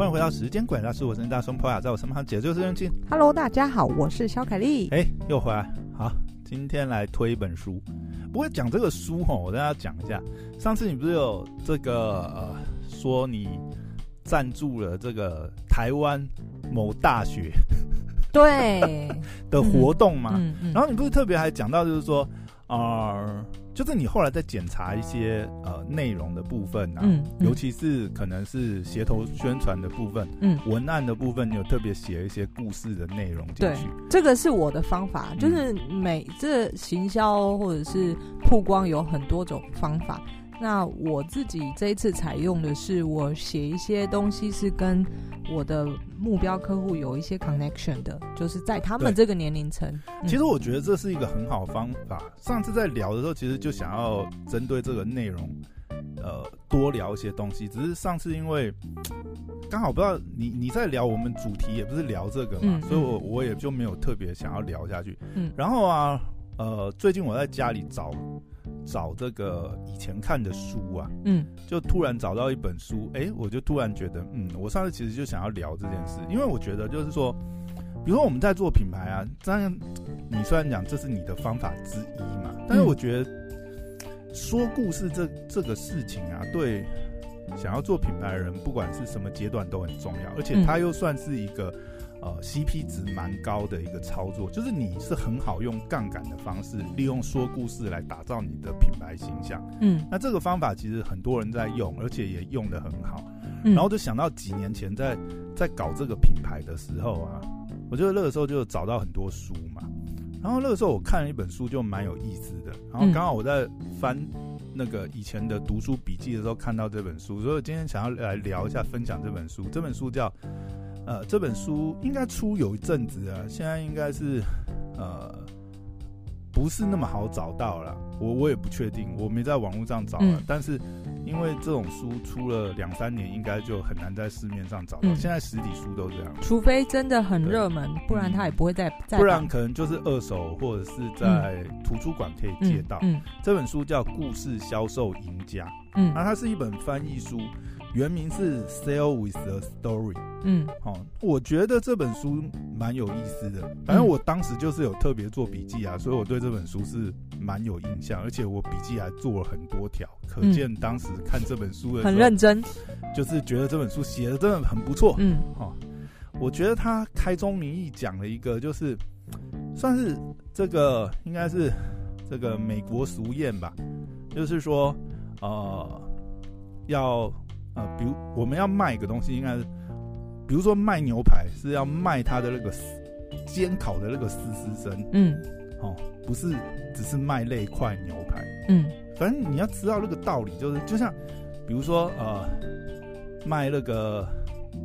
欢迎回到时间管大师，我是大松坡雅，在我身旁解救人进。Hello，大家好，我是小凯丽。哎，又回来。好，今天来推一本书。不过讲这个书哈，我跟大家讲一下。上次你不是有这个呃，说你赞助了这个台湾某大学对 的活动嘛？嗯嗯嗯、然后你不是特别还讲到，就是说啊。呃就是你后来在检查一些呃内容的部分啊，嗯嗯、尤其是可能是协同宣传的部分，嗯，文案的部分，你有特别写一些故事的内容进去。这个是我的方法，就是每这行销或者是曝光有很多种方法。那我自己这一次采用的是，我写一些东西是跟我的目标客户有一些 connection 的，就是在他们这个年龄层。嗯、其实我觉得这是一个很好的方法。上次在聊的时候，其实就想要针对这个内容，呃，多聊一些东西。只是上次因为刚好不知道你你在聊，我们主题也不是聊这个嘛，嗯、所以我我也就没有特别想要聊下去。嗯，然后啊，呃，最近我在家里找。找这个以前看的书啊，嗯，就突然找到一本书，哎、欸，我就突然觉得，嗯，我上次其实就想要聊这件事，因为我觉得就是说，比如说我们在做品牌啊，当然你虽然讲这是你的方法之一嘛，但是我觉得说故事这这个事情啊，对想要做品牌的人，不管是什么阶段都很重要，而且它又算是一个。呃，CP 值蛮高的一个操作，就是你是很好用杠杆的方式，利用说故事来打造你的品牌形象。嗯，那这个方法其实很多人在用，而且也用的很好。嗯，然后就想到几年前在在搞这个品牌的时候啊，我觉得那个时候就找到很多书嘛。然后那个时候我看了一本书，就蛮有意思的。然后刚好我在翻那个以前的读书笔记的时候，看到这本书，所以我今天想要来聊一下，分享这本书。这本书叫。呃，这本书应该出有一阵子啊，现在应该是呃不是那么好找到了，我我也不确定，我没在网络上找了。嗯、但是因为这种书出了两三年，应该就很难在市面上找到。嗯、现在实体书都这样，除非真的很热门，不然它也不会再再。不然可能就是二手或者是在图书馆可以借到。嗯、这本书叫《故事销售赢家》，嗯，那它是一本翻译书。原名是 Sell with a Story。嗯，好、哦，我觉得这本书蛮有意思的。反正我当时就是有特别做笔记啊，所以我对这本书是蛮有印象，而且我笔记还做了很多条，可见当时看这本书的很认真，就是觉得这本书写的真的很不错。嗯，好、哦，我觉得他开宗明义讲了一个，就是算是这个应该是这个美国俗谚吧，就是说，呃，要。呃，比如我们要卖一个东西，应该是，比如说卖牛排是要卖它的那个煎烤的那个丝丝声，嗯，哦，不是只是卖那块牛排，嗯，反正你要知道那个道理，就是就像，比如说呃，卖那个，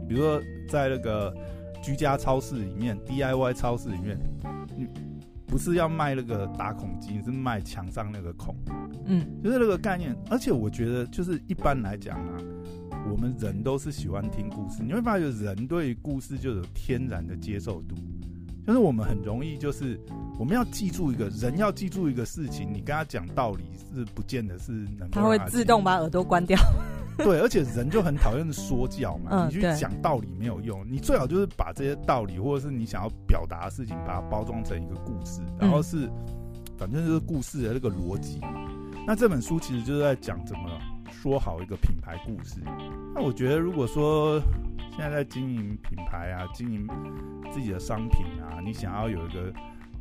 比如说在那个居家超市里面，DIY 超市里面，你不是要卖那个打孔机，是卖墙上那个孔，嗯，就是那个概念。而且我觉得，就是一般来讲啊。我们人都是喜欢听故事，你会发觉人对故事就有天然的接受度，就是我们很容易就是我们要记住一个人要记住一个事情，你跟他讲道理是不见得是能他，他会自动把耳朵关掉。对，而且人就很讨厌说教嘛，嗯、你去讲道理没有用，你最好就是把这些道理或者是你想要表达的事情，把它包装成一个故事，然后是、嗯、反正就是故事的那个逻辑。那这本书其实就是在讲怎么。说好一个品牌故事，那我觉得，如果说现在在经营品牌啊，经营自己的商品啊，你想要有一个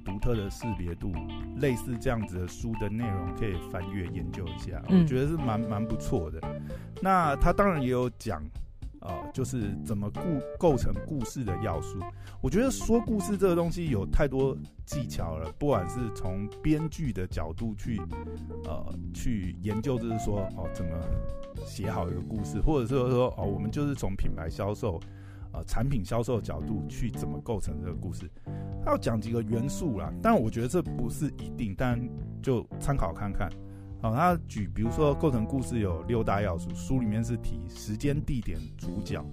独特的识别度，类似这样子的书的内容，可以翻阅研究一下，我觉得是蛮蛮不错的。那他当然也有讲。呃，就是怎么故构成故事的要素。我觉得说故事这个东西有太多技巧了，不管是从编剧的角度去，呃，去研究，就是说哦，怎么写好一个故事，或者是说哦，我们就是从品牌销售，呃，产品销售的角度去怎么构成这个故事。他要讲几个元素啦，但我觉得这不是一定，但就参考看看。好，他举，比如说构成故事有六大要素，书里面是提时间、地点、主角、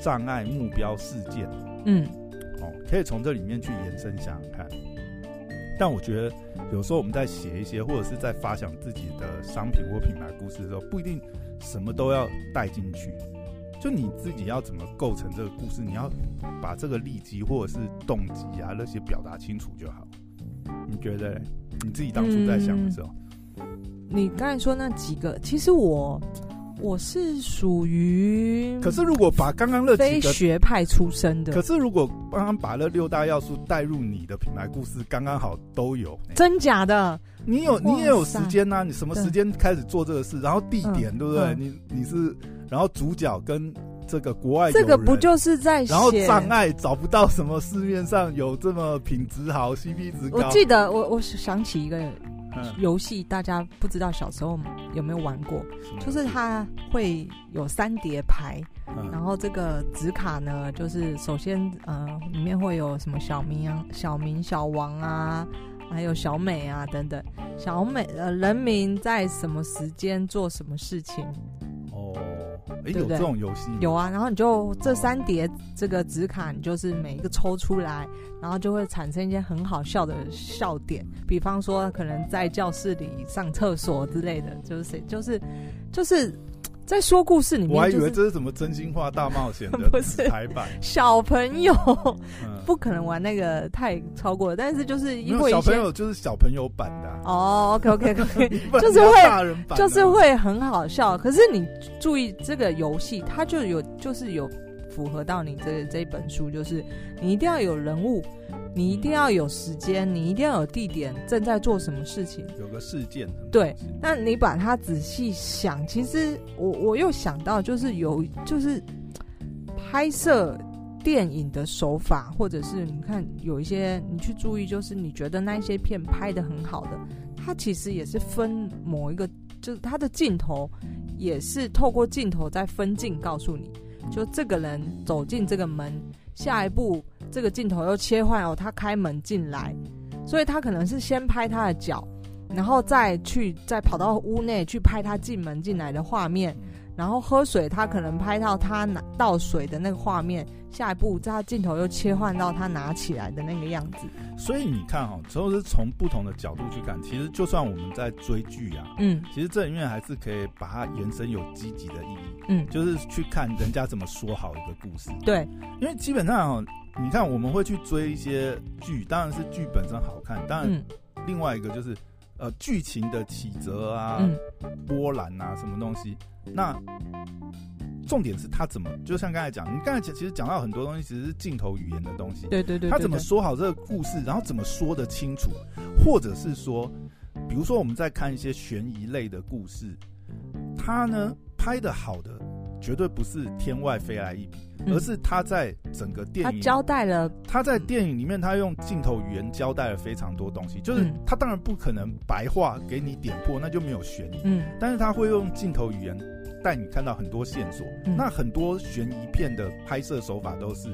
障碍、目标、事件，嗯，哦，可以从这里面去延伸想想看。但我觉得有时候我们在写一些或者是在发想自己的商品或品牌故事的时候，不一定什么都要带进去。就你自己要怎么构成这个故事，你要把这个利基或者是动机啊那些表达清楚就好。你觉得你自己当初在想的时候，嗯、你刚才说那几个，其实我我是属于，可是如果把刚刚那几个非学派出身的，可是如果刚刚把那六大要素带入你的品牌故事，刚刚好都有，真假的？你有你也有时间呐、啊？你什么时间开始做这个事？然后地点、嗯、对不对？嗯、你你是然后主角跟这个国外，这个不就是在？然后障碍找不到什么市面上有这么品质好、CP 值高。我记得我我想起一个游戏，大家不知道小时候有没有玩过？就是它会有三叠牌，嗯、然后这个纸卡呢，就是首先呃里面会有什么小明啊、小明、小王啊。还有小美啊，等等，小美呃，人民在什么时间做什么事情？哦，哎，有这种游戏？有啊，然后你就这三叠这个纸卡，你就是每一个抽出来，然后就会产生一些很好笑的笑点，比方说可能在教室里上厕所之类的，就是谁，就是就是。在说故事里面，就是，我还以为这是什么真心话大冒险的 台版。小朋友不可能玩那个太超过了，但是就是因为小朋友就是小朋友版的哦。OK OK OK，就是会就是会很好笑。可是你注意这个游戏，它就有就是有符合到你这这本书，就是你一定要有人物。你一定要有时间，你一定要有地点，正在做什么事情，有个事件。对，那你把它仔细想，其实我我又想到，就是有就是拍摄电影的手法，或者是你看有一些你去注意，就是你觉得那一些片拍的很好的，它其实也是分某一个，就是它的镜头也是透过镜头在分镜告诉你，就这个人走进这个门，下一步。这个镜头又切换哦，他开门进来，所以他可能是先拍他的脚，然后再去再跑到屋内去拍他进门进来的画面，然后喝水，他可能拍到他拿倒水的那个画面，下一步他镜头又切换到他拿起来的那个样子。所以你看哦，都是从不同的角度去看，其实就算我们在追剧啊，嗯，其实这里面还是可以把它延伸有积极的意义，嗯，就是去看人家怎么说好一个故事。对，因为基本上哦。你看，我们会去追一些剧，当然是剧本身好看。当然，另外一个就是，呃，剧情的起折啊、嗯、波澜啊，什么东西。那重点是他怎么，就像刚才讲，你刚才其实讲到很多东西，其实是镜头语言的东西。对对对。他怎么说好这个故事，然后怎么说得清楚，或者是说，比如说我们在看一些悬疑类的故事，他呢拍的好的，绝对不是天外飞来一笔。而是他在整个电影，他交代了，他在电影里面，他用镜头语言交代了非常多东西。就是他当然不可能白话给你点破，那就没有悬疑。嗯，但是他会用镜头语言带你看到很多线索。那很多悬疑片的拍摄手法都是。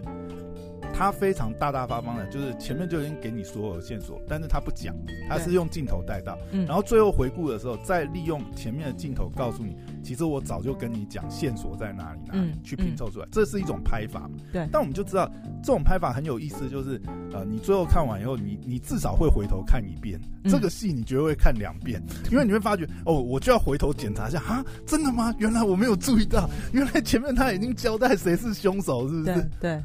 他非常大大方方的，就是前面就已经给你所有的线索，但是他不讲，他是用镜头带到，嗯，然后最后回顾的时候，再利用前面的镜头告诉你，其实我早就跟你讲线索在哪里，哪里、嗯、去拼凑出来，这是一种拍法。对，但我们就知道这种拍法很有意思，就是呃，你最后看完以后，你你至少会回头看一遍，嗯、这个戏你绝对会看两遍，因为你会发觉哦，我就要回头检查一下啊，真的吗？原来我没有注意到，原来前面他已经交代谁是凶手，是不是？对。对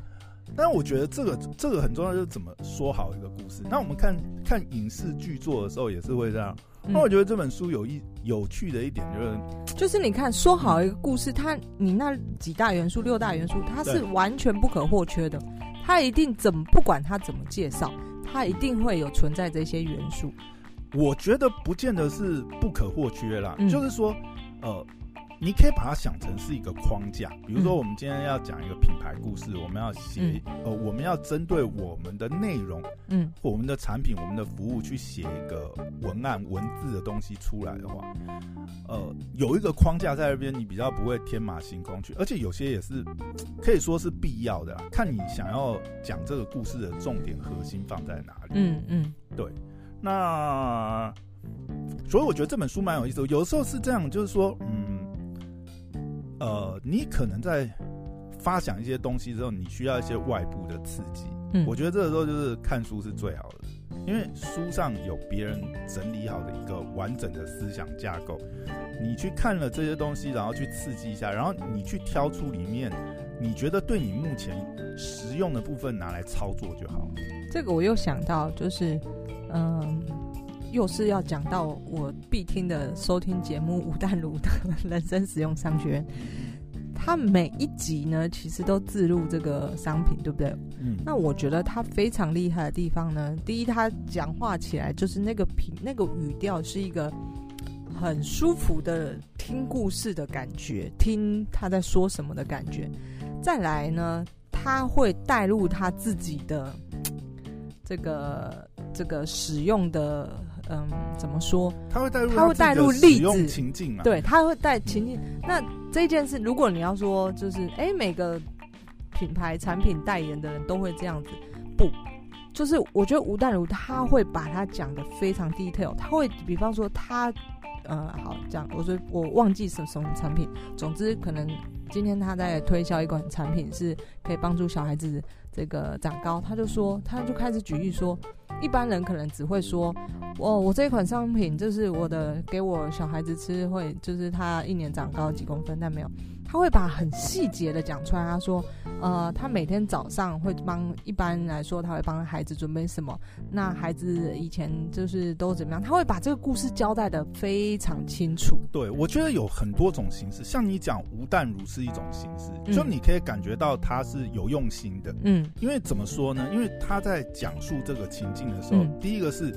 但我觉得这个这个很重要，就是怎么说好一个故事。那我们看看影视剧作的时候也是会这样。那我觉得这本书有一有趣的一点就是，就是你看说好一个故事，它你那几大元素、六大元素，它是完全不可或缺的。它一定怎么不管它怎么介绍，它一定会有存在这些元素。我觉得不见得是不可或缺啦，就是说，呃。你可以把它想成是一个框架，比如说我们今天要讲一个品牌故事，我们要写、嗯、呃，我们要针对我们的内容，嗯，我们的产品、我们的服务去写一个文案、文字的东西出来的话，呃，有一个框架在那边，你比较不会天马行空去，而且有些也是可以说是必要的，看你想要讲这个故事的重点核心放在哪里。嗯嗯，对，那所以我觉得这本书蛮有意思的，有的时候是这样，就是说，嗯。呃，你可能在发想一些东西之后，你需要一些外部的刺激。嗯，我觉得这个时候就是看书是最好的。因为书上有别人整理好的一个完整的思想架构，你去看了这些东西，然后去刺激一下，然后你去挑出里面你觉得对你目前实用的部分拿来操作就好。这个我又想到，就是嗯，又是要讲到我必听的收听节目吴淡如的人生实用商学院。他每一集呢，其实都自入这个商品，对不对？嗯。那我觉得他非常厉害的地方呢，第一，他讲话起来就是那个品、那个语调是一个很舒服的听故事的感觉，听他在说什么的感觉。再来呢，他会带入他自己的这个这个使用的。嗯，怎么说？他会带入，他会带入例子情境嘛？对，他会带情境。那这件事，如果你要说，就是哎、欸，每个品牌产品代言的人都会这样子，不，就是我觉得吴淡如他会把它讲的非常 detail，他会比方说他，呃，好这样，我说我忘记什么什么产品，总之可能今天他在推销一款产品，是可以帮助小孩子这个长高，他就说，他就开始举例说。一般人可能只会说，哦，我这一款商品就是我的，给我小孩子吃会，就是他一年长高几公分，但没有，他会把很细节的讲出来。他说，呃，他每天早上会帮，一般来说他会帮孩子准备什么，那孩子以前就是都怎么样，他会把这个故事交代的非常清楚。对，我觉得有很多种形式，像你讲吴淡如是一种形式，嗯，就你可以感觉到他是有用心的，嗯，因为怎么说呢？因为他在讲述这个情境。的时候，嗯、第一个是，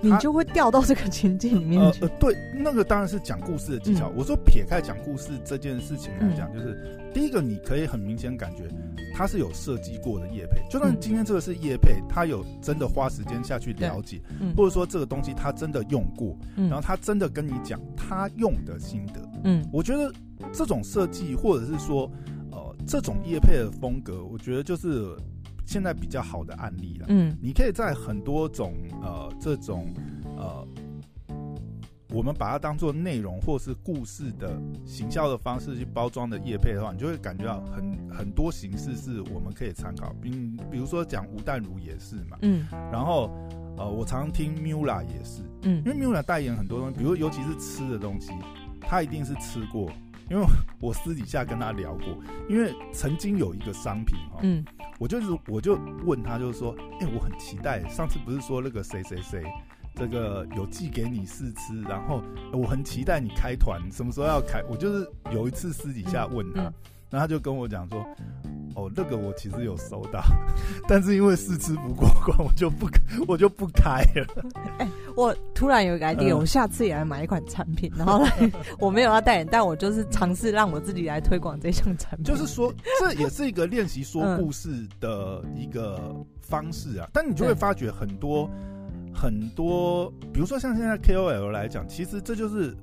你就会掉到这个情境里面去。呃，呃对，那个当然是讲故事的技巧。嗯、我说撇开讲故事这件事情来讲，嗯、就是第一个，你可以很明显感觉它是有设计过的叶配。就算今天这个是叶配，他有真的花时间下去了解，嗯、或者说这个东西他真的用过，嗯、然后他真的跟你讲他用的心得。嗯，我觉得这种设计，或者是说，呃，这种叶配的风格，我觉得就是。现在比较好的案例了，嗯，你可以在很多种呃这种呃，我们把它当做内容或是故事的行销的方式去包装的业配的话，你就会感觉到很很多形式是我们可以参考，比比如说讲吴淡如也是嘛，嗯，然后呃我常常听 Mula 也是，嗯，因为 Mula 代言很多东西，比如尤其是吃的东西，他一定是吃过。因为我私底下跟他聊过，因为曾经有一个商品哦，嗯，我就是我就问他，就是说，哎，我很期待，上次不是说那个谁谁谁，这个有寄给你试吃，然后我很期待你开团，什么时候要开？我就是有一次私底下问他，然后他就跟我讲说。哦，那个我其实有收到，但是因为试吃不过关，我就不我就不开了。哎、欸，我突然有一个 idea，、嗯、我下次也来买一款产品，然后来我没有要代言，但我就是尝试让我自己来推广这项产品。就是说，这也是一个练习说故事的一个方式啊。嗯、但你就会发觉很多很多，比如说像现在 KOL 来讲，其实这就是。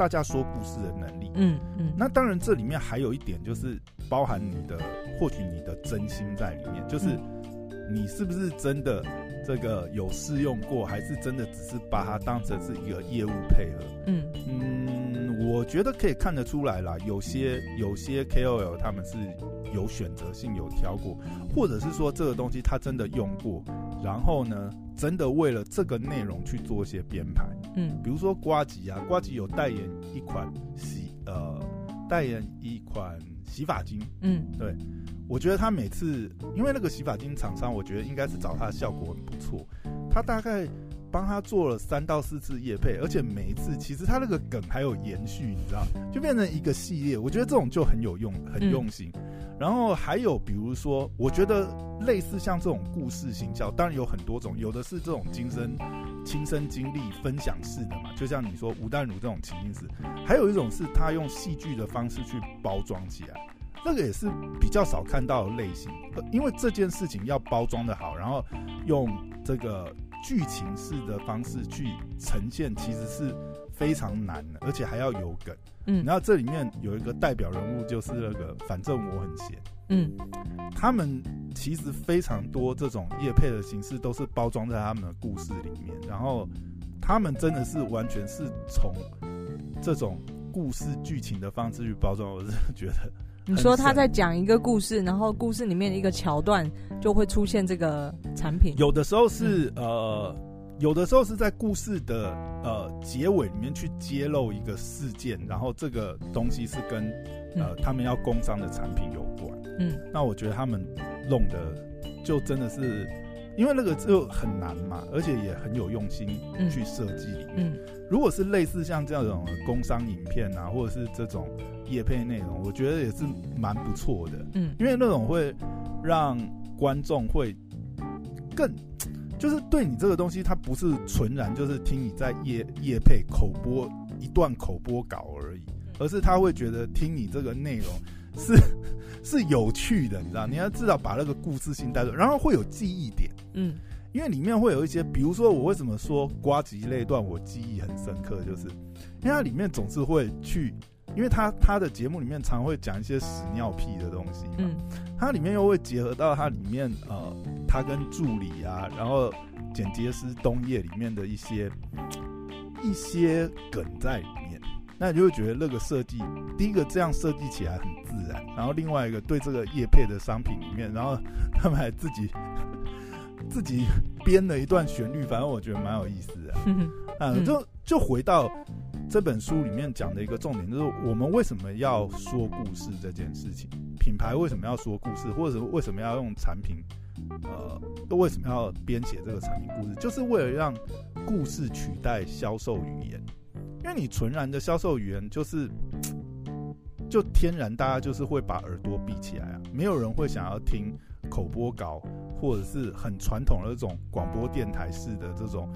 大家说故事的能力，嗯嗯，嗯那当然这里面还有一点就是包含你的获取你的真心在里面，就是你是不是真的这个有试用过，还是真的只是把它当成是一个业务配合？嗯嗯，我觉得可以看得出来啦，有些有些 KOL 他们是有选择性有挑过，或者是说这个东西他真的用过，然后呢，真的为了这个内容去做一些编排。嗯，比如说瓜吉啊，瓜吉有代言一款洗呃，代言一款洗发精。嗯，对，我觉得他每次因为那个洗发精厂商，我觉得应该是找他的效果很不错。他大概帮他做了三到四次业配，而且每一次其实他那个梗还有延续，你知道，就变成一个系列。我觉得这种就很有用，很用心。嗯然后还有比如说，我觉得类似像这种故事行销，当然有很多种，有的是这种亲身亲身经历分享式的嘛，就像你说吴淡如这种情境式，还有一种是他用戏剧的方式去包装起来，那个也是比较少看到的类型，因为这件事情要包装的好，然后用这个剧情式的方式去呈现，其实是。非常难的，而且还要有梗。嗯，然后这里面有一个代表人物，就是那个反正我很闲。嗯，他们其实非常多这种叶配的形式，都是包装在他们的故事里面。然后他们真的是完全是从这种故事剧情的方式去包装，我是觉得你说他在讲一个故事，然后故事里面的一个桥段就会出现这个产品。有的时候是、嗯、呃，有的时候是在故事的呃结尾里面去揭露一个事件，然后这个东西是跟呃他们要工商的产品有关。嗯，那我觉得他们弄的就真的是，因为那个就很难嘛，而且也很有用心去设计里面。嗯，如果是类似像这种工商影片啊，或者是这种。业配内容，我觉得也是蛮不错的。嗯，因为那种会让观众会更，就是对你这个东西，它不是纯然就是听你在夜夜配口播一段口播稿而已，而是他会觉得听你这个内容是 是有趣的，你知道？你要至少把那个故事性带入，然后会有记忆点。嗯，因为里面会有一些，比如说我为什么说瓜吉那段我记忆很深刻，就是因为它里面总是会去。因为他他的节目里面常会讲一些屎尿屁的东西嗯，它里面又会结合到它里面呃，他跟助理啊，然后剪接师东叶里面的一些一些梗在里面，那你就会觉得那个设计，第一个这样设计起来很自然，然后另外一个对这个叶配的商品里面，然后他们还自己自己编了一段旋律，反正我觉得蛮有意思的，啊，就就回到。这本书里面讲的一个重点就是，我们为什么要说故事这件事情？品牌为什么要说故事，或者为什么要用产品？呃，都为什么要编写这个产品故事？就是为了让故事取代销售语言。因为你纯然的销售语言，就是就天然大家就是会把耳朵闭起来啊，没有人会想要听口播稿，或者是很传统的这种广播电台式的这种。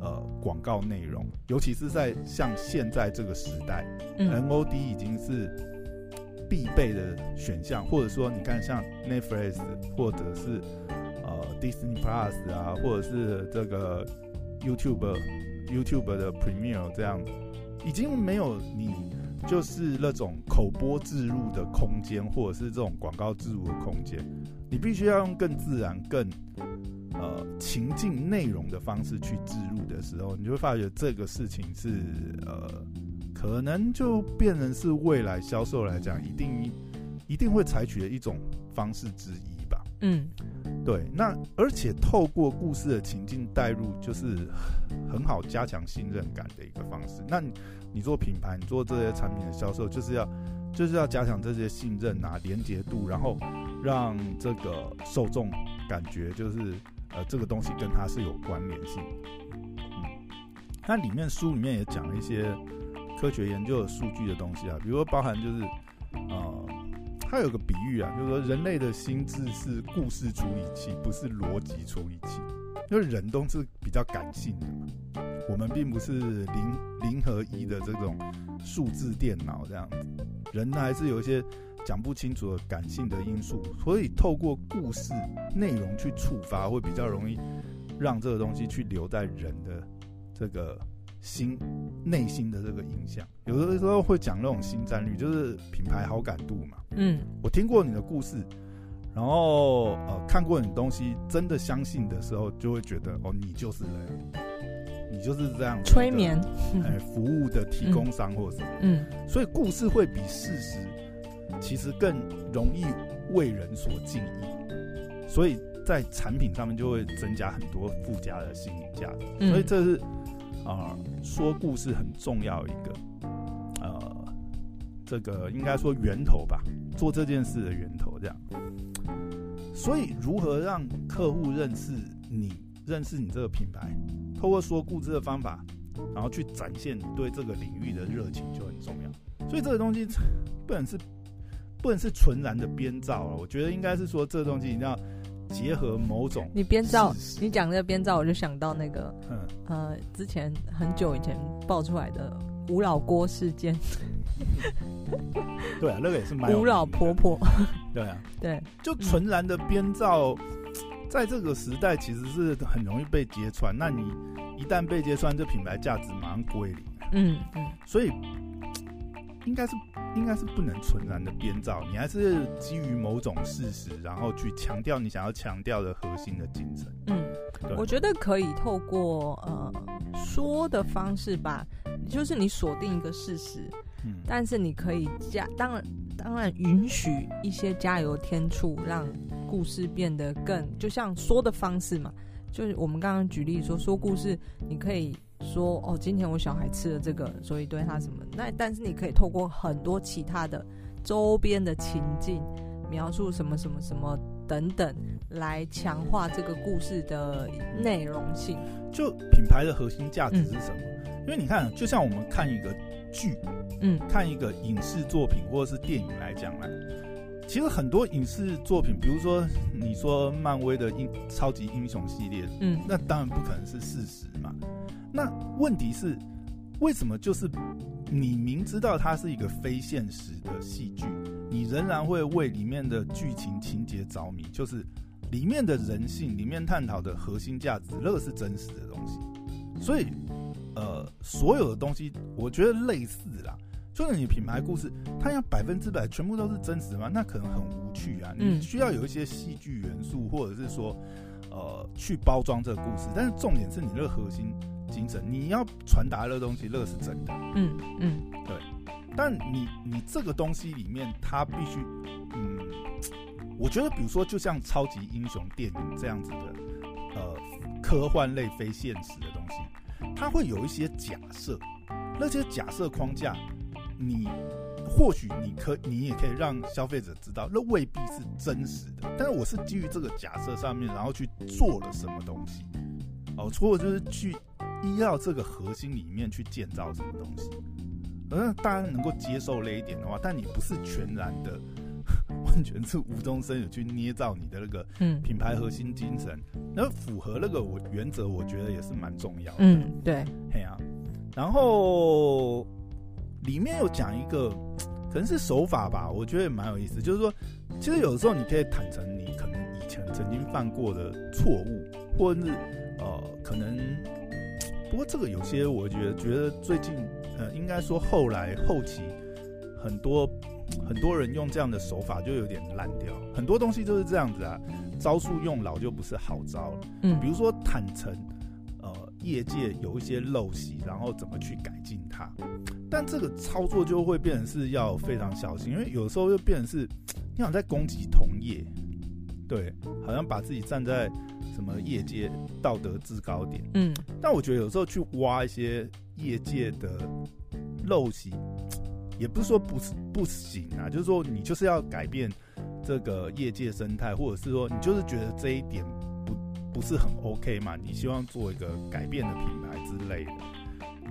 呃，广告内容，尤其是在像现在这个时代，嗯，MOD 已经是必备的选项，或者说你看像 Netflix 或者是呃 Disney Plus 啊，或者是这个 YouTube YouTube 的 Premiere 这样，已经没有你就是那种口播置入的空间，或者是这种广告置入的空间，你必须要用更自然、更。呃，情境内容的方式去置入的时候，你就会发觉这个事情是呃，可能就变成是未来销售来讲，一定一定会采取的一种方式之一吧。嗯，对。那而且透过故事的情境带入，就是很好加强信任感的一个方式。那你，做品牌，你做这些产品的销售，就是要就是要加强这些信任啊、连结度，然后让这个受众感觉就是。呃，这个东西跟它是有关联性。嗯，它里面书里面也讲了一些科学研究的数据的东西啊，比如说包含就是，呃，它有个比喻啊，就是说人类的心智是故事处理器，不是逻辑处理器。因为人都是比较感性的嘛，我们并不是零零和一的这种数字电脑这样子，人还是有一些。讲不清楚的感性的因素，所以透过故事内容去触发，会比较容易让这个东西去留在人的这个心内心的这个印象。有的时候会讲那种新战略，就是品牌好感度嘛。嗯，我听过你的故事，然后呃看过你东西，真的相信的时候，就会觉得哦，你就是人，你就是这样催眠，哎，服务的提供商或者什么。嗯，所以故事会比事实。其实更容易为人所敬意，所以在产品上面就会增加很多附加的心理价值。嗯、所以这是啊、呃，说故事很重要一个呃，这个应该说源头吧，做这件事的源头这样。所以如何让客户认识你，认识你这个品牌，透过说故事的方法，然后去展现你对这个领域的热情就很重要。所以这个东西 不能是。不能是纯然的编造了，我觉得应该是说这个东西一定要结合某种。你编造，你讲这个编造，我就想到那个，嗯呃，之前很久以前爆出来的吴老郭事件。对啊，那个也是蛮吴老婆婆。对啊，对，就纯然的编造，在这个时代其实是很容易被揭穿。那你一旦被揭穿，这品牌价值马上归零。嗯嗯，所以应该是。应该是不能纯然的编造，你还是基于某种事实，然后去强调你想要强调的核心的精神。嗯，对我觉得可以透过呃说的方式吧，就是你锁定一个事实，嗯，但是你可以加，当然当然允许一些加油添醋，让故事变得更就像说的方式嘛，就是我们刚刚举例说说故事，你可以说哦，今天我小孩吃了这个，所以对他什么，那但是你可以透过很多其他的周边的情境描述什么什么什么等等，来强化这个故事的内容性。就品牌的核心价值是什么？嗯因为你看，就像我们看一个剧，嗯，看一个影视作品或者是电影来讲来，其实很多影视作品，比如说你说漫威的英超级英雄系列，嗯，那当然不可能是事实嘛。那问题是，为什么就是你明知道它是一个非现实的戏剧，你仍然会为里面的剧情情节着迷？就是里面的人性，里面探讨的核心价值，那个是真实的东西，所以。呃，所有的东西，我觉得类似啦。就是你品牌故事，它要百分之百全部都是真实吗？那可能很无趣啊。你需要有一些戏剧元素，或者是说，呃，去包装这个故事。但是重点是你那个核心精神，你要传达的东西，那个是真的。嗯嗯，对。但你你这个东西里面，它必须，嗯，我觉得，比如说，就像超级英雄电影这样子的，呃，科幻类非现实的东西。它会有一些假设，那些假设框架，你或许你可你也可以让消费者知道，那未必是真实的。但是我是基于这个假设上面，然后去做了什么东西，哦，除了就是去依照这个核心里面去建造什么东西，而大家能够接受那一点的话，但你不是全然的。完全是无中生有去捏造你的那个品牌核心精神，那、嗯、符合那个我原则，我觉得也是蛮重要的。嗯，对，嘿啊。然后里面有讲一个，可能是手法吧，我觉得也蛮有意思。就是说，其实有的时候你可以坦诚你可能以前曾经犯过的错误，或者是呃，可能。不过这个有些，我觉得觉得最近呃，应该说后来后期很多。很多人用这样的手法就有点烂掉，很多东西就是这样子啊，招数用老就不是好招了。嗯，比如说坦诚，呃，业界有一些陋习，然后怎么去改进它，但这个操作就会变成是要非常小心，因为有时候又变成是 你好像在攻击同业，对，好像把自己站在什么业界道德制高点。嗯，但我觉得有时候去挖一些业界的陋习。也不是说不不行啊，就是说你就是要改变这个业界生态，或者是说你就是觉得这一点不不是很 OK 嘛，你希望做一个改变的品牌之类的。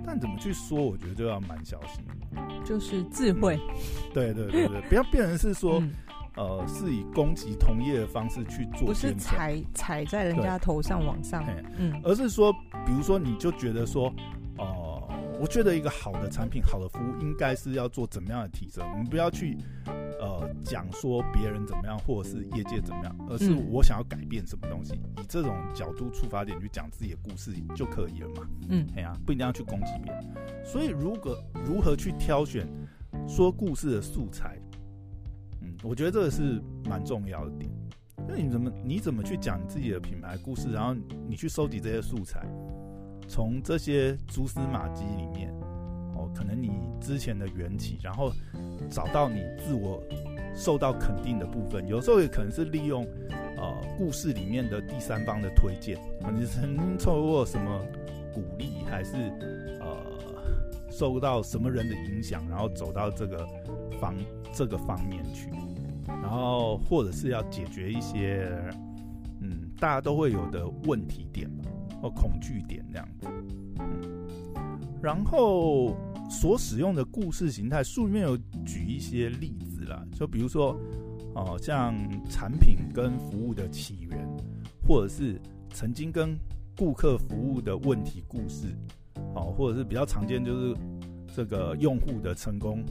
但怎么去说，我觉得就要蛮小心，就是智慧。嗯、对对对对，不要变成是说，嗯、呃，是以攻击同业的方式去做，不是踩踩在人家头上往上，嗯，而是说，比如说你就觉得说，哦、呃。我觉得一个好的产品、好的服务，应该是要做怎么样的提升？我们不要去，呃，讲说别人怎么样，或者是业界怎么样，而是我想要改变什么东西，以这种角度出发点去讲自己的故事就可以了嘛。嗯，哎呀，不一定要去攻击别人。所以，如果如何去挑选说故事的素材，嗯，我觉得这个是蛮重要的点。那你怎么你怎么去讲你自己的品牌故事，然后你去收集这些素材？从这些蛛丝马迹里面，哦，可能你之前的缘起，然后找到你自我受到肯定的部分。有时候也可能是利用呃故事里面的第三方的推荐，你曾经受过什么鼓励，还是呃受到什么人的影响，然后走到这个方这个方面去，然后或者是要解决一些嗯大家都会有的问题点吧。或恐惧点这样子，然后所使用的故事形态，书里面有举一些例子啦，就比如说，哦，像产品跟服务的起源，或者是曾经跟顾客服务的问题故事，哦，或者是比较常见就是这个用户的成功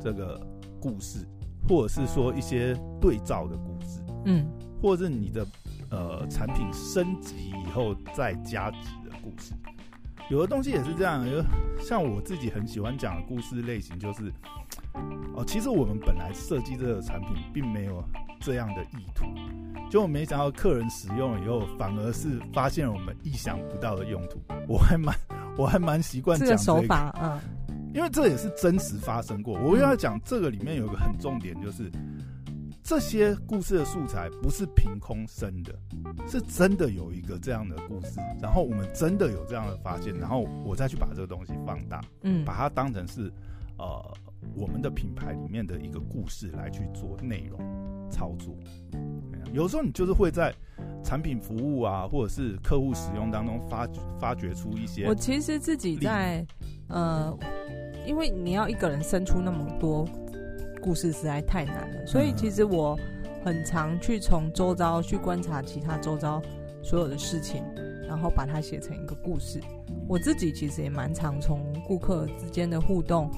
这个故事，或者是说一些对照的故事，嗯，或者是你的。呃，产品升级以后再加值的故事，有的东西也是这样。就像我自己很喜欢讲的故事类型，就是哦，其实我们本来设计这个产品并没有这样的意图，就没想到客人使用了以后，反而是发现了我们意想不到的用途。我还蛮我还蛮习惯讲这个手法，嗯，因为这也是真实发生过。我要讲这个里面有一个很重点，就是这些故事的素材不是凭空生的，是真的有一个这样的故事，然后我们真的有这样的发现，然后我再去把这个东西放大，嗯，把它当成是呃我们的品牌里面的一个故事来去做内容操作。有时候你就是会在产品服务啊，或者是客户使用当中发发掘出一些。我其实自己在。呃，因为你要一个人生出那么多故事，实在太难了。所以其实我很常去从周遭去观察其他周遭所有的事情，然后把它写成一个故事。我自己其实也蛮常从顾客之间的互动，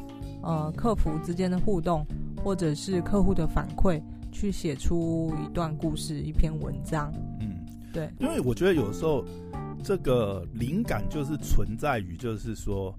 呃，客服之间的互动，或者是客户的反馈，去写出一段故事、一篇文章。嗯，对，因为我觉得有时候这个灵感就是存在于，就是说。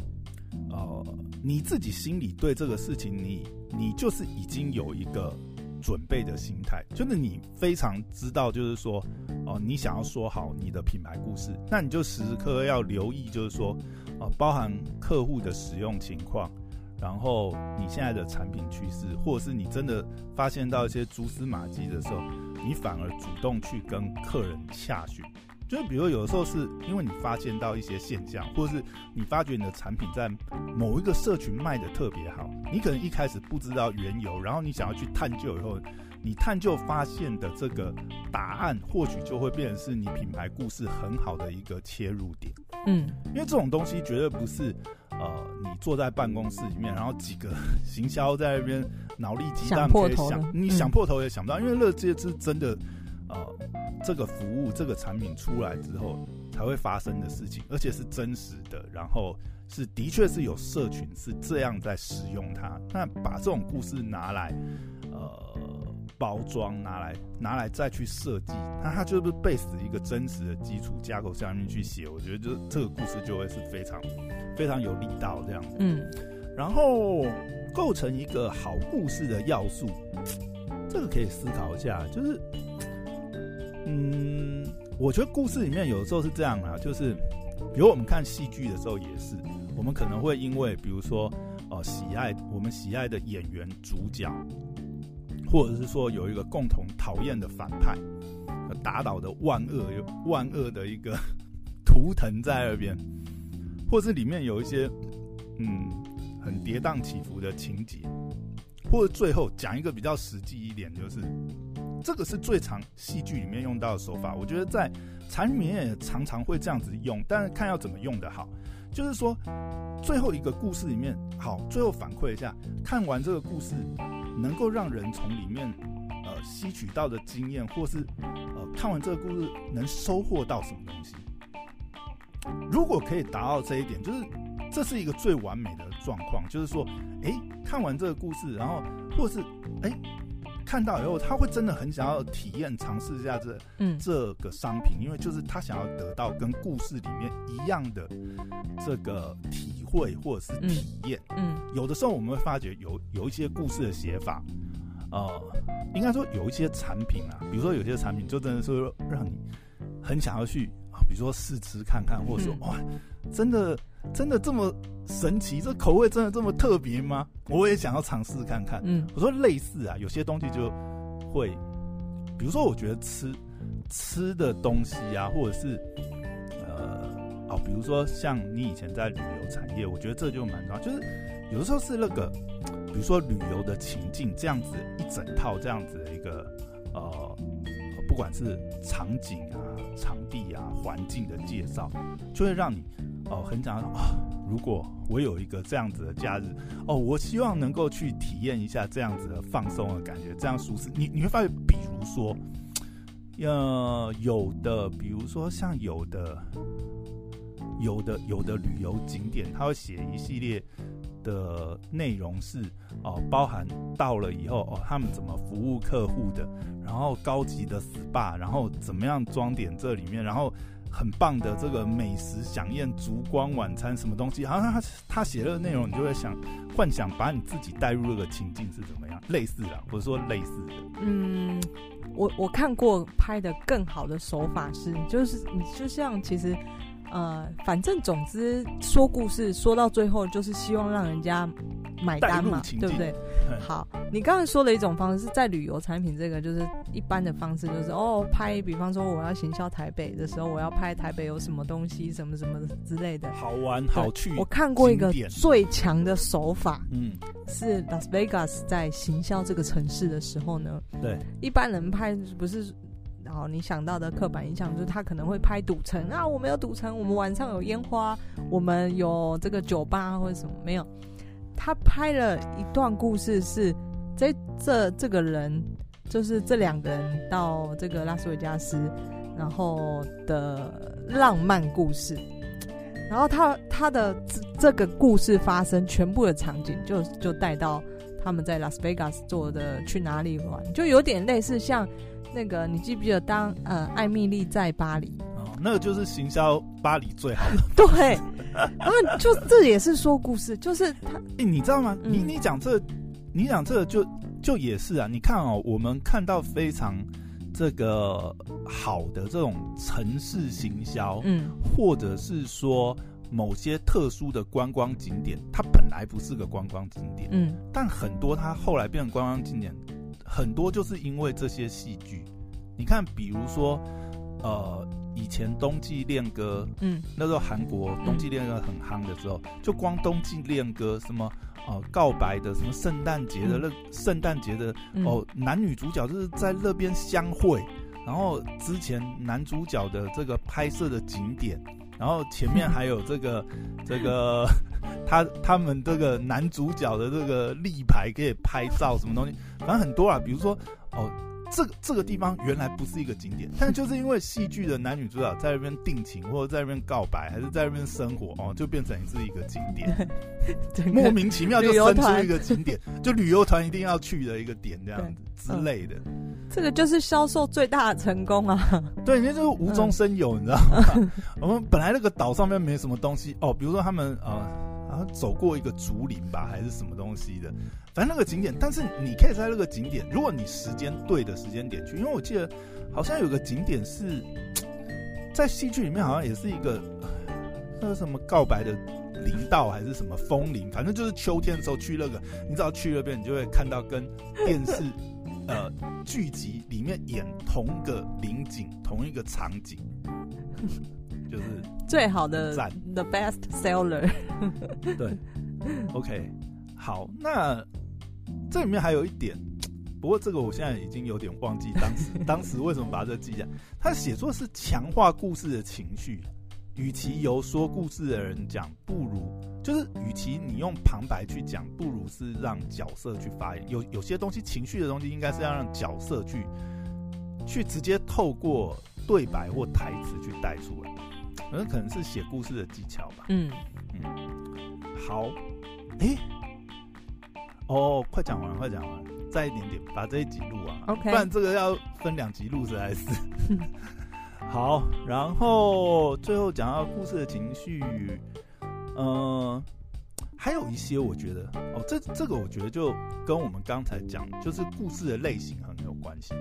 呃，你自己心里对这个事情你，你就是已经有一个准备的心态，就是你非常知道，就是说，哦、你想要说好你的品牌故事，那你就时时刻刻要留意，就是说，呃，包含客户的使用情况，然后你现在的产品趋势，或者是你真的发现到一些蛛丝马迹的时候，你反而主动去跟客人洽询。就是比如有的时候是因为你发现到一些现象，或者是你发觉你的产品在某一个社群卖的特别好，你可能一开始不知道缘由，然后你想要去探究以后，你探究发现的这个答案，或许就会变成是你品牌故事很好的一个切入点。嗯，因为这种东西绝对不是呃你坐在办公室里面，然后几个 行销在那边脑力激荡可以想，想你想破头也想不到，嗯、因为乐界是真的。呃，这个服务、这个产品出来之后才会发生的事情，而且是真实的，然后是的确是有社群是这样在使用它。那把这种故事拿来呃包装，拿来拿来再去设计，那它就是 base 一个真实的基础架构下面去写，我觉得就这个故事就会是非常非常有力道这样子。嗯，然后构成一个好故事的要素，这个可以思考一下，就是。嗯，我觉得故事里面有的时候是这样啊，就是，比如我们看戏剧的时候也是，我们可能会因为，比如说，哦、呃，喜爱我们喜爱的演员主角，或者是说有一个共同讨厌的反派，打倒的万恶万恶的一个 图腾在那边，或是里面有一些嗯很跌宕起伏的情节，或者最后讲一个比较实际一点，就是。这个是最常戏剧里面用到的手法，我觉得在产品也常常会这样子用，但是看要怎么用的好。就是说，最后一个故事里面，好，最后反馈一下，看完这个故事，能够让人从里面呃吸取到的经验，或是呃看完这个故事能收获到什么东西。如果可以达到这一点，就是这是一个最完美的状况，就是说，哎，看完这个故事，然后或是哎。看到以后，他会真的很想要体验、尝试一下这、嗯、这个商品，因为就是他想要得到跟故事里面一样的这个体会或者是体验。嗯，嗯，有的时候我们会发觉有有一些故事的写法，呃，应该说有一些产品啊，比如说有些产品就真的是让你很想要去。比如说试吃看看，或者说哇，真的真的这么神奇？这口味真的这么特别吗？我也想要尝试看看。嗯，我说类似啊，有些东西就会，比如说我觉得吃吃的东西啊，或者是呃哦，比如说像你以前在旅游产业，我觉得这就蛮重要，就是有的时候是那个，比如说旅游的情境这样子一整套这样子的一个呃。不管是场景啊、场地啊、环境的介绍，就会让你哦很想啊。如果我有一个这样子的假日哦，我希望能够去体验一下这样子的放松的感觉，这样舒适。你你会发现，比如说，呃，有的，比如说像有的、有的、有的旅游景点，他会写一系列。的内容是哦，包含到了以后哦，他们怎么服务客户的，然后高级的 SPA，然后怎么样装点这里面，然后很棒的这个美食饗宴、烛光晚餐什么东西，好像他他写的内容，你就会想幻想把你自己带入那个情境是怎么样，类似的，或者说类似的。嗯，我我看过拍的更好的手法是，就是你就像其实。呃，反正总之说故事说到最后就是希望让人家买单嘛，对不对？好，你刚才说的一种方式是在旅游产品这个就是一般的方式，就是哦拍，比方说我要行销台北的时候，我要拍台北有什么东西，什么什么之类的，好玩好去。我看过一个最强的手法，嗯，是 Las Vegas 在行销这个城市的时候呢，对，一般人拍不是。然后你想到的刻板印象就是他可能会拍赌城啊，我们有赌城，我们晚上有烟花，我们有这个酒吧或者什么没有？他拍了一段故事是，是这这这个人就是这两个人到这个拉斯维加斯，然后的浪漫故事。然后他他的这这个故事发生全部的场景就就带到他们在拉斯维加斯做的去哪里玩，就有点类似像。那个，你记不记得当呃艾米丽在巴黎？哦，那个就是行销巴黎最好的。对，然后就这也是说故事，就是他。哎、欸，你知道吗？嗯、你你讲这个，你讲这个就就也是啊。你看哦，我们看到非常这个好的这种城市行销，嗯，或者是说某些特殊的观光景点，它本来不是个观光景点，嗯，但很多它后来变成观光景点。很多就是因为这些戏剧，你看，比如说，呃，以前冬季恋歌，嗯，那时候韩国冬季恋歌很夯的时候，嗯、就光冬季恋歌，什么呃告白的，什么圣诞节的那圣诞节的哦，男女主角就是在那边相会，然后之前男主角的这个拍摄的景点，然后前面还有这个 这个。他他们这个男主角的这个立牌可以拍照，什么东西，反正很多啊。比如说，哦，这个这个地方原来不是一个景点，但就是因为戏剧的男女主角在那边定情，或者在那边告白，还是在那边生活，哦，就变成是一个景点，莫名其妙就生出一个景点，就旅游团一定要去的一个点这样子之类的。这个就是销售最大的成功啊！对，那就是无中生有，你知道吗？我们本来那个岛上面没什么东西哦，比如说他们呃。然后走过一个竹林吧，还是什么东西的，反正那个景点。但是你可以在那个景点，如果你时间对的时间点去，因为我记得好像有个景点是在戏剧里面，好像也是一个那个什么告白的林道，还是什么枫林，反正就是秋天的时候去那个，你只要去那边，你就会看到跟电视呃剧集里面演同个林景，同一个场景。就是最好的赞，the best seller。对，OK，好，那这里面还有一点，不过这个我现在已经有点忘记当时当时为什么把这记下。他写作是强化故事的情绪，与其由说故事的人讲，不如就是与其你用旁白去讲，不如是让角色去发言。有有些东西情绪的东西，应该是要让角色去去直接透过对白或台词去带出来。那可能是写故事的技巧吧。嗯嗯，好，哎、欸，哦，快讲完，快讲完，再一点点，把这一集录完，OK，不然这个要分两集录，实在是。好，然后最后讲到故事的情绪，嗯、呃，还有一些我觉得，哦，这这个我觉得就跟我们刚才讲，就是故事的类型很有关系，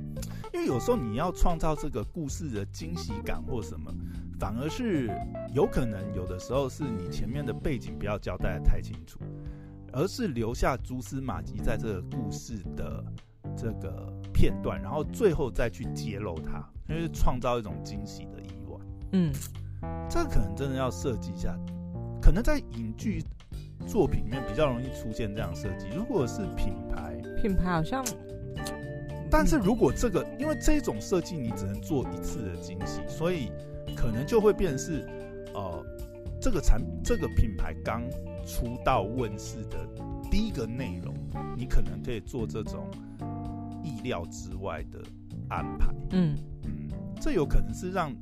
因为有时候你要创造这个故事的惊喜感或什么。反而是有可能有的时候是你前面的背景不要交代的太清楚，而是留下蛛丝马迹在这个故事的这个片段，然后最后再去揭露它，因为创造一种惊喜的意外。嗯，这可能真的要设计一下，可能在影剧作品里面比较容易出现这样设计。如果是品牌，品牌好像，但是如果这个因为这种设计你只能做一次的惊喜，所以。可能就会变成是，呃，这个产这个品牌刚出道问世的第一个内容，你可能可以做这种意料之外的安排。嗯嗯，这有可能是让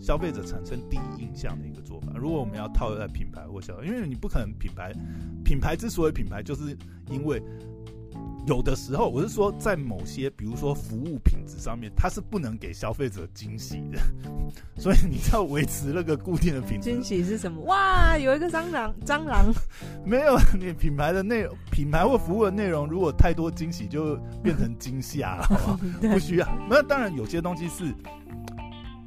消费者产生第一印象的一个做法。如果我们要套在品牌或消费，因为你不可能品牌品牌之所以品牌，就是因为。有的时候，我是说，在某些，比如说服务品质上面，它是不能给消费者惊喜的，所以你要维持那个固定的品质。惊喜是什么？哇，有一个蟑螂，蟑螂。没有，你品牌的内容、品牌或服务的内容，如果太多惊喜，就变成惊吓了，好不好？不需要。那当然，有些东西是，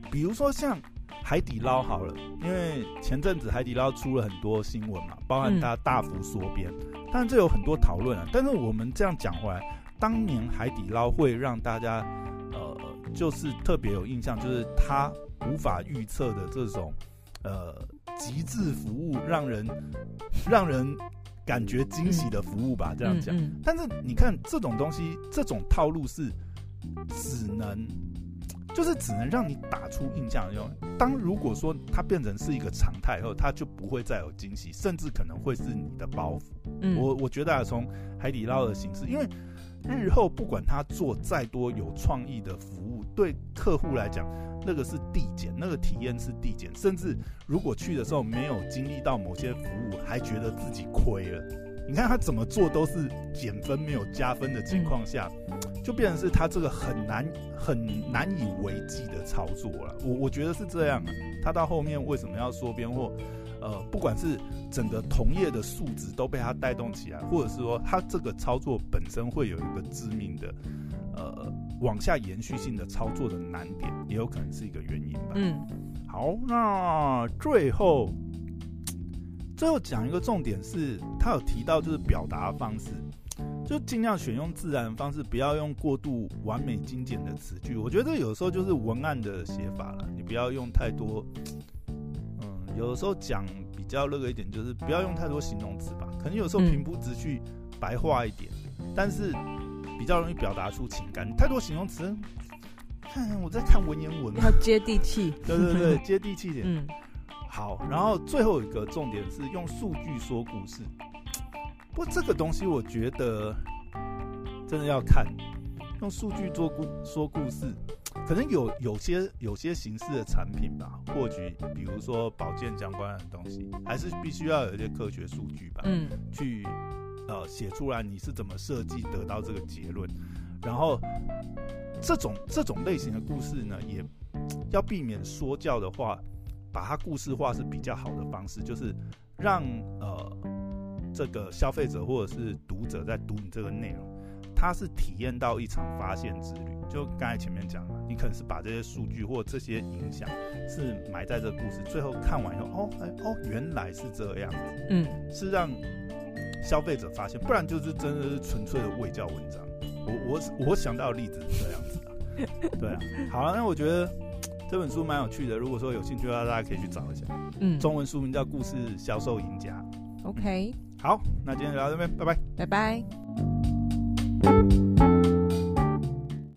比如说像海底捞好了，因为前阵子海底捞出了很多新闻嘛，包含它大幅缩编，当然这有很多讨论啊。但是我们这样讲回来，当年海底捞会让大家呃，就是特别有印象，就是它无法预测的这种呃极致服务，让人让人感觉惊喜的服务吧，这样讲。但是你看这种东西，这种套路是只能。就是只能让你打出印象用。当如果说它变成是一个常态后，它就不会再有惊喜，甚至可能会是你的包袱。我我觉得啊，从海底捞的形式，因为日后不管他做再多有创意的服务，对客户来讲，那个是递减，那个体验是递减，甚至如果去的时候没有经历到某些服务，还觉得自己亏了。你看他怎么做都是减分没有加分的情况下。就变成是他这个很难很难以为继的操作了，我我觉得是这样啊。他到后面为什么要缩编或呃，不管是整个同业的素质都被它带动起来，或者是说它这个操作本身会有一个致命的呃往下延续性的操作的难点，也有可能是一个原因吧。嗯，好，那最后最后讲一个重点是，他有提到就是表达方式。就尽量选用自然的方式，不要用过度完美精简的词句。我觉得有时候就是文案的写法了，你不要用太多。嗯，有的时候讲比较那个一点，就是不要用太多形容词吧。可能有时候平铺直叙，白话一点，嗯，但是比较容易表达出情感。太多形容词，看 我在看文言文，要接地气。对 对对，接地气点。嗯，好。然后最后一个重点是用数据说故事。不过这个东西，我觉得真的要看用数据做故说故事，可能有有些有些形式的产品吧，或许比如说保健相关的东西，还是必须要有一些科学数据吧，嗯，去呃写出来你是怎么设计得到这个结论，然后这种这种类型的故事呢，也要避免说教的话，把它故事化是比较好的方式，就是让呃。这个消费者或者是读者在读你这个内容，他是体验到一场发现之旅。就刚才前面讲了，你可能是把这些数据或这些影响是埋在这个故事，最后看完以后，哦，哎，哦，原来是这样子，嗯，是让消费者发现，不然就是真的是纯粹的伪教文章。我我我想到的例子是这样子的，对啊。好了，那我觉得这本书蛮有趣的，如果说有兴趣的话，大家可以去找一下。嗯，中文书名叫《故事销售赢家》。OK。好，那今天就聊到这边，拜拜，拜拜。Thank you